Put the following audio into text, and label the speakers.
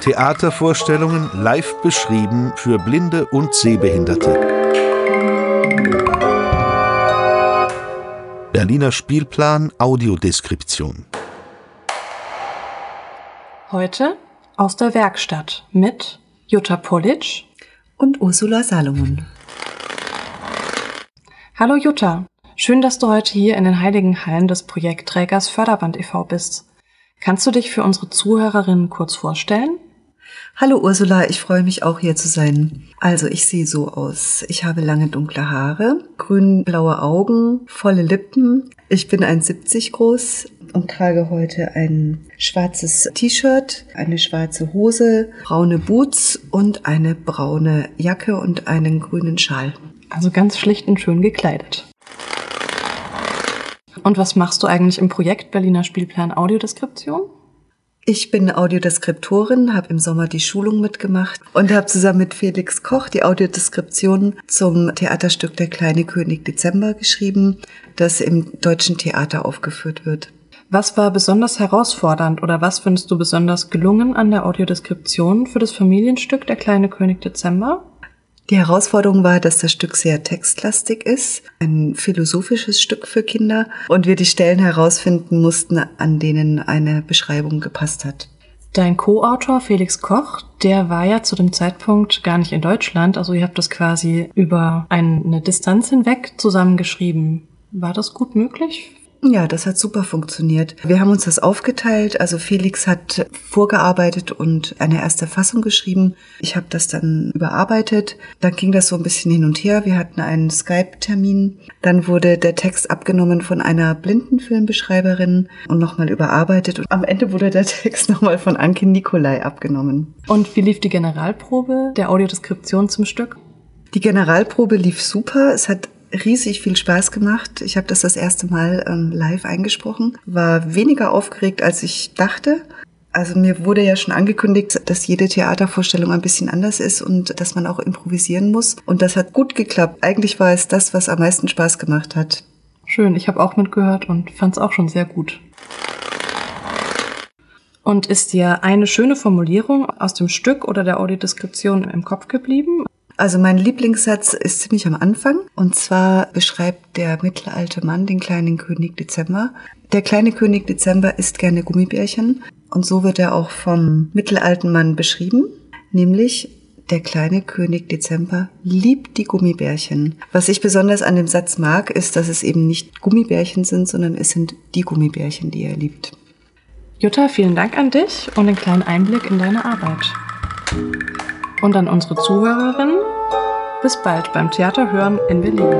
Speaker 1: Theatervorstellungen live beschrieben für Blinde und Sehbehinderte. Berliner Spielplan Audiodeskription.
Speaker 2: Heute aus der Werkstatt mit Jutta Polic
Speaker 3: und Ursula Salomon.
Speaker 2: Hallo Jutta, schön, dass du heute hier in den heiligen Hallen des Projektträgers Förderband e.V. bist. Kannst du dich für unsere Zuhörerinnen kurz vorstellen?
Speaker 3: Hallo Ursula, ich freue mich auch hier zu sein. Also ich sehe so aus. Ich habe lange dunkle Haare, grün-blaue Augen, volle Lippen. Ich bin 1,70 groß und trage heute ein schwarzes T-Shirt, eine schwarze Hose, braune Boots und eine braune Jacke und einen grünen Schal.
Speaker 2: Also ganz schlicht und schön gekleidet. Und was machst du eigentlich im Projekt Berliner Spielplan Audiodeskription?
Speaker 3: Ich bin Audiodeskriptorin, habe im Sommer die Schulung mitgemacht und habe zusammen mit Felix Koch die Audiodeskription zum Theaterstück Der kleine König Dezember geschrieben, das im deutschen Theater aufgeführt wird.
Speaker 2: Was war besonders herausfordernd oder was findest du besonders gelungen an der Audiodeskription für das Familienstück Der kleine König Dezember?
Speaker 3: Die Herausforderung war, dass das Stück sehr textlastig ist, ein philosophisches Stück für Kinder und wir die Stellen herausfinden mussten, an denen eine Beschreibung gepasst hat.
Speaker 2: Dein Co-Autor Felix Koch, der war ja zu dem Zeitpunkt gar nicht in Deutschland, also ihr habt das quasi über eine Distanz hinweg zusammengeschrieben. War das gut möglich?
Speaker 3: Ja, das hat super funktioniert. Wir haben uns das aufgeteilt. Also Felix hat vorgearbeitet und eine erste Fassung geschrieben. Ich habe das dann überarbeitet. Dann ging das so ein bisschen hin und her. Wir hatten einen Skype-Termin. Dann wurde der Text abgenommen von einer Blindenfilmbeschreiberin und nochmal überarbeitet. Und am Ende wurde der Text nochmal von Anke Nikolai abgenommen.
Speaker 2: Und wie lief die Generalprobe der Audiodeskription zum Stück?
Speaker 3: Die Generalprobe lief super. Es hat riesig viel Spaß gemacht. Ich habe das das erste Mal ähm, live eingesprochen, war weniger aufgeregt, als ich dachte. Also mir wurde ja schon angekündigt, dass jede Theatervorstellung ein bisschen anders ist und dass man auch improvisieren muss. Und das hat gut geklappt. Eigentlich war es das, was am meisten Spaß gemacht hat.
Speaker 2: Schön, ich habe auch mitgehört und fand es auch schon sehr gut. Und ist dir eine schöne Formulierung aus dem Stück oder der Audiodeskription im Kopf geblieben?
Speaker 3: Also mein Lieblingssatz ist ziemlich am Anfang. Und zwar beschreibt der mittelalte Mann den kleinen König Dezember. Der kleine König Dezember isst gerne Gummibärchen. Und so wird er auch vom mittelalten Mann beschrieben. Nämlich der kleine König Dezember liebt die Gummibärchen. Was ich besonders an dem Satz mag, ist, dass es eben nicht Gummibärchen sind, sondern es sind die Gummibärchen, die er liebt.
Speaker 2: Jutta, vielen Dank an dich und den kleinen Einblick in deine Arbeit. Und an unsere Zuhörerinnen, bis bald beim Theater hören in Berlin.